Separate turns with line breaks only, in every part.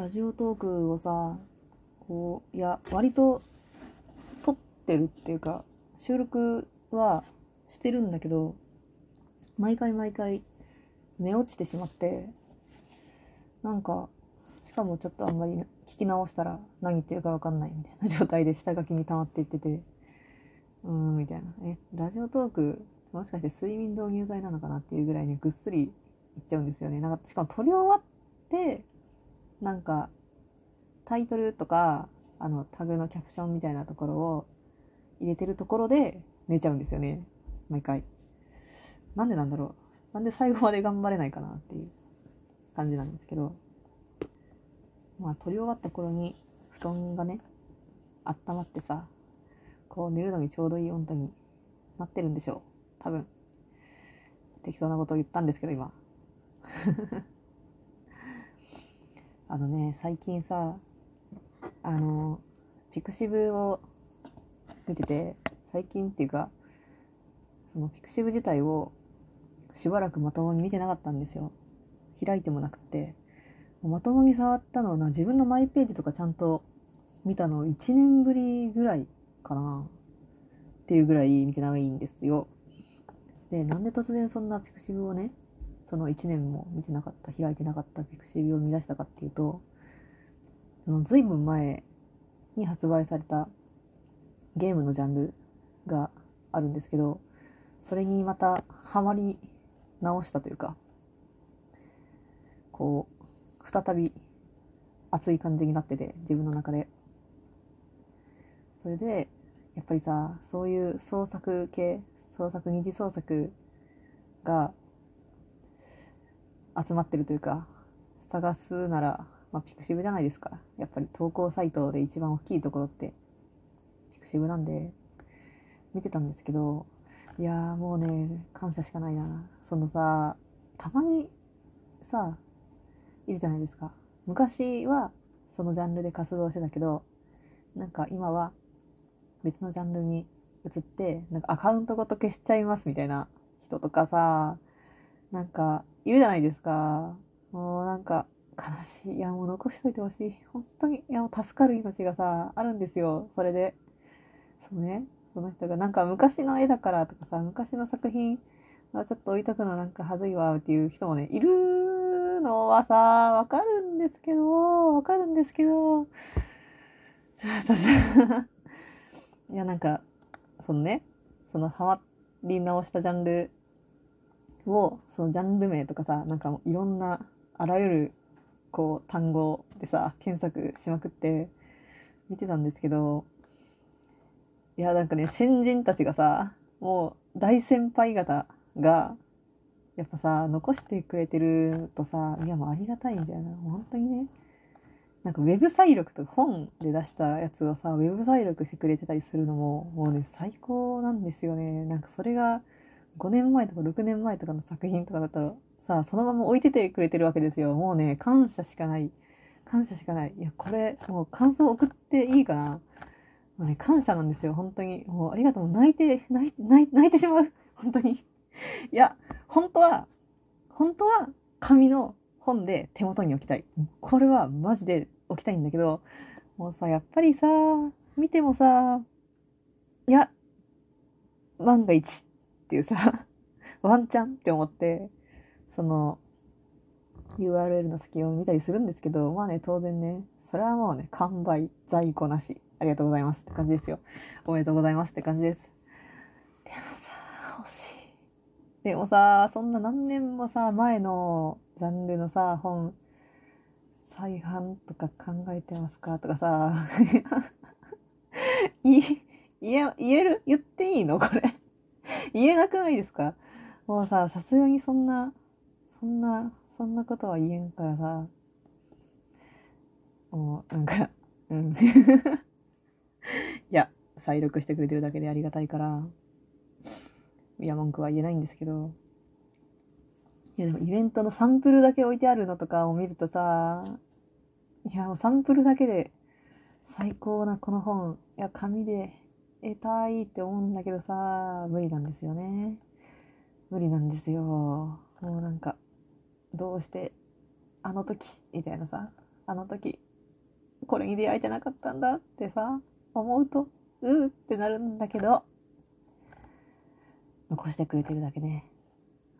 ラジオトークをさこういや割と撮ってるっていうか収録はしてるんだけど毎回毎回寝落ちてしまってなんかしかもちょっとあんまり聞き直したら何言ってるか分かんないみたいな状態で下書きに溜まっていっててうーんみたいな。えラジオトークもしかして睡眠導入剤なのかなっていうぐらいにぐっすりいっちゃうんですよね。なんかしかも撮り終わってなんかタイトルとかあのタグのキャプションみたいなところを入れてるところで寝ちゃうんですよね。毎回。なんでなんだろう。なんで最後まで頑張れないかなっていう感じなんですけど。まあ撮り終わった頃に布団がね温まってさこう寝るのにちょうどいい温度になってるんでしょう。多分。適当なことを言ったんですけど今。あのね最近さあのピクシブを見てて最近っていうかそのピクシブ自体をしばらくまともに見てなかったんですよ。開いてもなくて。まともに触ったのはな自分のマイページとかちゃんと見たの1年ぶりぐらいかな。っていうぐらい見てないんですよ。でなんで突然そんなピクシブをねその1年も見てなかった開いてなかったピクシブを見出したかっていうとその随分前に発売されたゲームのジャンルがあるんですけどそれにまたハマり直したというかこう再び熱い感じになってて自分の中で。それでやっぱりさそういう創作系創作二次創作が集まってるというか探すなら、まあ、ピクシブじゃないですか。やっぱり投稿サイトで一番大きいところってピクシブなんで見てたんですけどいやーもうね感謝しかないな。そのさたまにさいるじゃないですか。昔はそのジャンルで活動してたけどなんか今は別のジャンルに移ってなんかアカウントごと消しちゃいますみたいな人とかさなんかいるじゃないですか。もうなんか悲しい。いやもう残しといてほしい。本当にいやもう助かる命がさあるんですよ。それで。そうね。その人がなんか昔の絵だからとかさ昔の作品はちょっと置いとくのなんか恥ずいわっていう人もねいるのはさわかるんですけどわかるんですけど。ちょっとさいやなんかそのねそのハマり直したジャンルをそのジャンル名とかさなんかいろんなあらゆるこう単語でさ検索しまくって見てたんですけどいやなんかね先人たちがさもう大先輩方がやっぱさ残してくれてるとさいやもうありがたいんだよな本当にねなんかウェブ再録とか本で出したやつをさウェブ再録してくれてたりするのももうね最高なんですよね。なんかそれが5年前とか6年前とかの作品とかだったらさあそのまま置いててくれてるわけですよ。もうね感謝しかない。感謝しかない。いやこれもう感想送っていいかな。もうね感謝なんですよ。本当に。もうありがとう。泣いて泣い泣い泣いてしまう。本当に。いや本当は本当は紙の本で手元に置きたい。これはマジで置きたいんだけどもうさやっぱりさ見てもさいや万が一っていうさ ワンチャンって思ってその URL の先を見たりするんですけどまあね当然ねそれはもうね完売在庫なし。ありがとうございますって感じですよ。おめでとうございますって感じです。でもさ欲しい。でもさそんな何年もさ前のジャンルのさ本再販とか考えてますかとかさ い言え言える？言っていいの？これ。言えなくないですか？もうさ、さすがにそんな、そんな、そんなことは言えんからさ、もう、なんか、うん。いや、再録してくれてるだけでありがたいから、いや、文句は言えないんですけど、いや、でもイベントのサンプルだけ置いてあるのとかを見るとさ、いや、もうサンプルだけで最高なこの本、いや、紙で得たいって思うんだけどさ、無理なんですよね。無理なんですよ。もうなんか、どうして、あの時、みたいなさ、あの時、これに出会えてなかったんだってさ、思うと、うーってなるんだけど、残してくれてるだけね。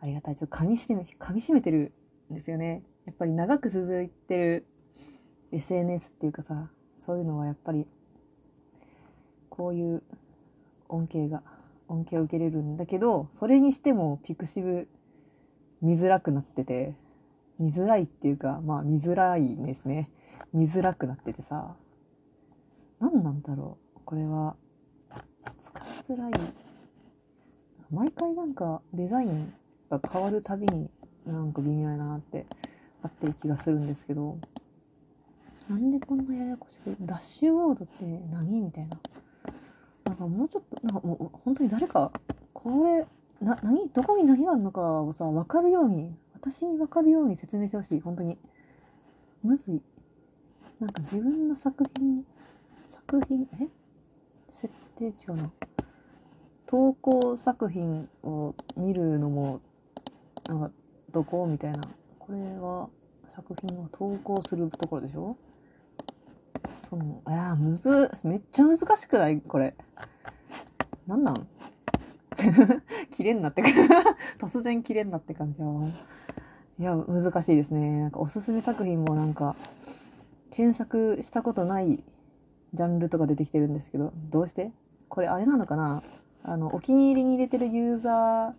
ありがたい。ちょっと噛みしめ、噛みしめてるんですよね。やっぱり長く続いてる SNS っていうかさ、そういうのはやっぱり、こういう恩恵が、恩恵を受けれるんだけど、それにしてもピクシブ見づらくなってて、見づらいっていうか、まあ見づらいですね。見づらくなっててさ、何なんだろう。これは、使いづらい。毎回なんかデザインが変わるたびになんか微妙やなってあってる気がするんですけど、なんでこんなややこしく、ダッシュボードって何みたいな。かもうちょっと、なんかもう本当に誰か、これ、な、何どこに何があるのかをさ、わかるように、私にわかるように説明してほしい。本当に。むずい。なんか自分の作品、作品、え？設定違うな。投稿作品を見るのも、なんか、どこ？みたいな。これは作品を投稿するところでしょ？その、いやむず、めっちゃ難しくない？これ。なんなん？切れんなって 突然切れんなって感じは。いや、難しいですね。なんかおすすめ作品もなんか、検索したことないジャンルとか出てきてるんですけど、どうして？これあれなのかな？あの、お気に入りに入れてるユーザ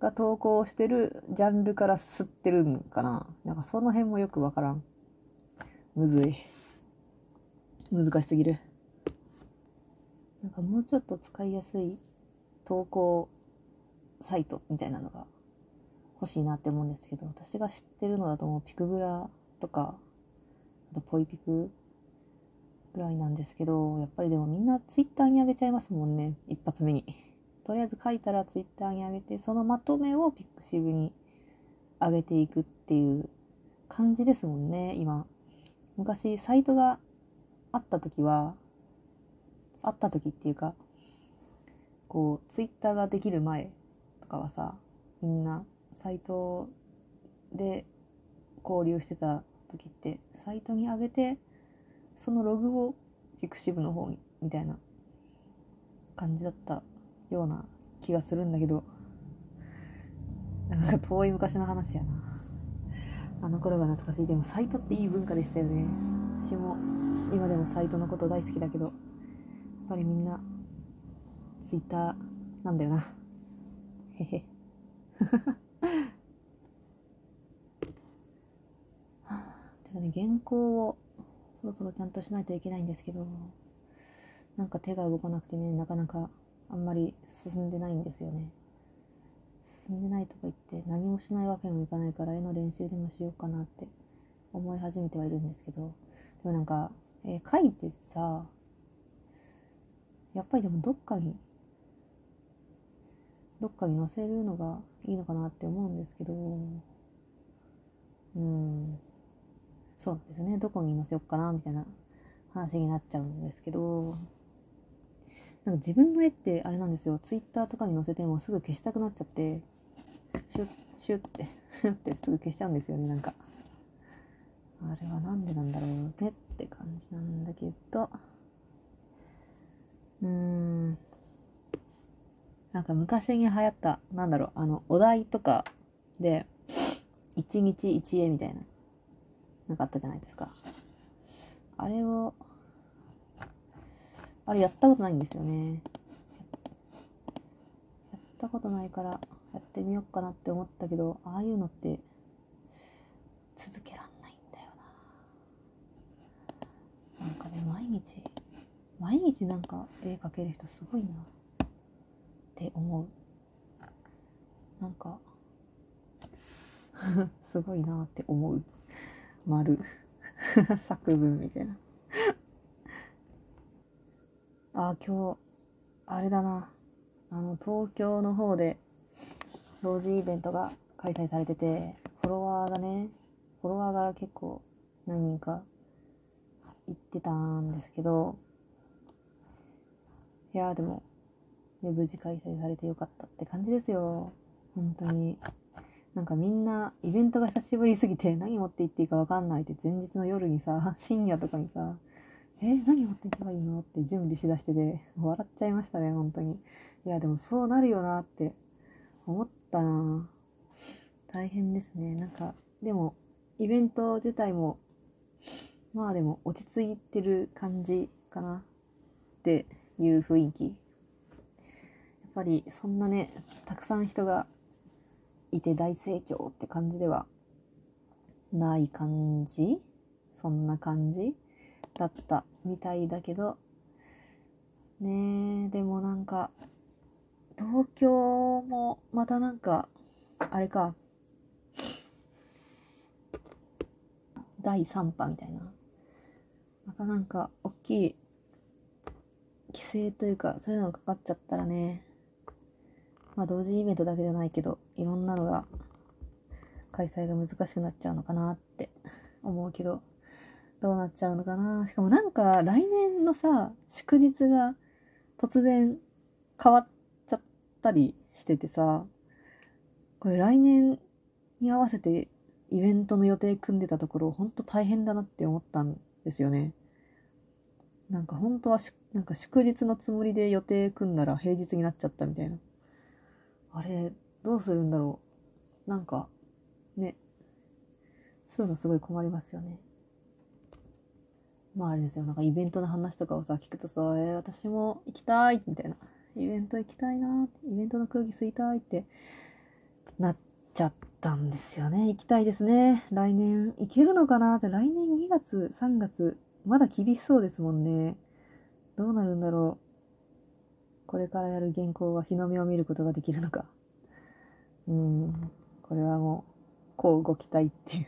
ーが投稿してるジャンルから吸ってるんかな？なんかその辺もよくわからん。むずい。難しすぎる。なんかもうちょっと使いやすい投稿サイトみたいなのが欲しいなって思うんですけど、私が知ってるのだともうピクグラとか、あとポイピクぐらいなんですけど、やっぱりでもみんなツイッターに上げちゃいますもんね、一発目に。とりあえず書いたらツイッターに上げて、そのまとめをピクシブに上げていくっていう感じですもんね、今。昔、サイトがあった時は、あった時っていうか、こう、ツイッターができる前とかはさ、みんなサイトで交流してた時って、サイトに上げて、そのログをピクシブの方に、みたいな感じだったような気がするんだけど、なんか遠い昔の話やな。あの頃が懐かしい。でもサイトっていい文化でしたよね。私も今でもサイトのこと大好きだけど、ぱりみんなツイッターなんだよな。へへ。てかね、原稿をそろそろちゃんとしないといけないんですけど、なんか手が動かなくてね、なかなかあんまり進んでないんですよね。進んでないとか言って何もしないわけにもいかないから絵の練習でもしようかなって思い始めてはいるんですけど、でもなんか、えー、書いてさ、やっぱりでもどっかに、どっかに載せるのがいいのかなって思うんですけど、うん、そうですね、どこに載せようかなみたいな話になっちゃうんですけど、なんか自分の絵ってあれなんですよ、ツイッターとかに載せてもすぐ消したくなっちゃって、シュッ、シュッって、シュッってすぐ消しちゃうんですよね、なんか。あれはなんでなんだろうねって感じなんだけど、うーん。なんか昔に流行った、なんだろう、あの、お題とかで、一日一絵みたいな、なんかあったじゃないですか。あれを、あれやったことないんですよね。やったことないから、やってみようかなって思ったけど、ああいうのって、続けらんないんだよな。なんかね、毎日、毎日なんか絵描ける人すごいなって思う。なんか すごいなって思う。丸。作文みたいなあ、今日、あれだな。あの、東京の方で、同時イベントが開催されてて、フォロワーがね、フォロワーが結構何人か行ってたんですけど、いやでも、ね、無事開催されてよかったって感じですよ。本当に。なんかみんなイベントが久しぶりすぎて何持って行っていいかわかんないって前日の夜にさ、深夜とかにさ、え、何持って行けばいいのって準備しだしてて、笑っちゃいましたね、本当に。いや、でもそうなるよなって思ったな大変ですね。なんか、でも、イベント自体も、まあでも落ち着いてる感じかなっていう雰囲気。やっぱりそんなね、たくさん人がいて大盛況って感じではない感じ？そんな感じだったみたいだけど、ねえ、でもなんか、東京もまたなんか、あれか、第3波みたいな。またなんか、大きい規制というか、そういうのがかかっちゃったらね、まあ同時イベントだけじゃないけど、いろんなのが開催が難しくなっちゃうのかなって思うけど、どうなっちゃうのかな。しかもなんか来年のさ、祝日が突然変わっちゃったりしててさ、これ来年に合わせてイベントの予定組んでたところ、ほんと大変だなって思ったんですよね。なんか本当はなんか祝日のつもりで予定組んだら平日になっちゃったみたいな。あれ、どうするんだろう。なんか、ね。そういうのすごい困りますよね。まああれですよ。なんかイベントの話とかをさ、聞くとさ、えー、私も行きたいみたいな。イベント行きたいなイベントの空気吸いたいってなっちゃったんですよね。行きたいですね。来年行けるのかなって来年2月、3月、まだ厳しそうですもんね。どうなるんだろう。これからやる原稿は日の目を見ることができるのか。うん。これはもう、こう動きたいっていう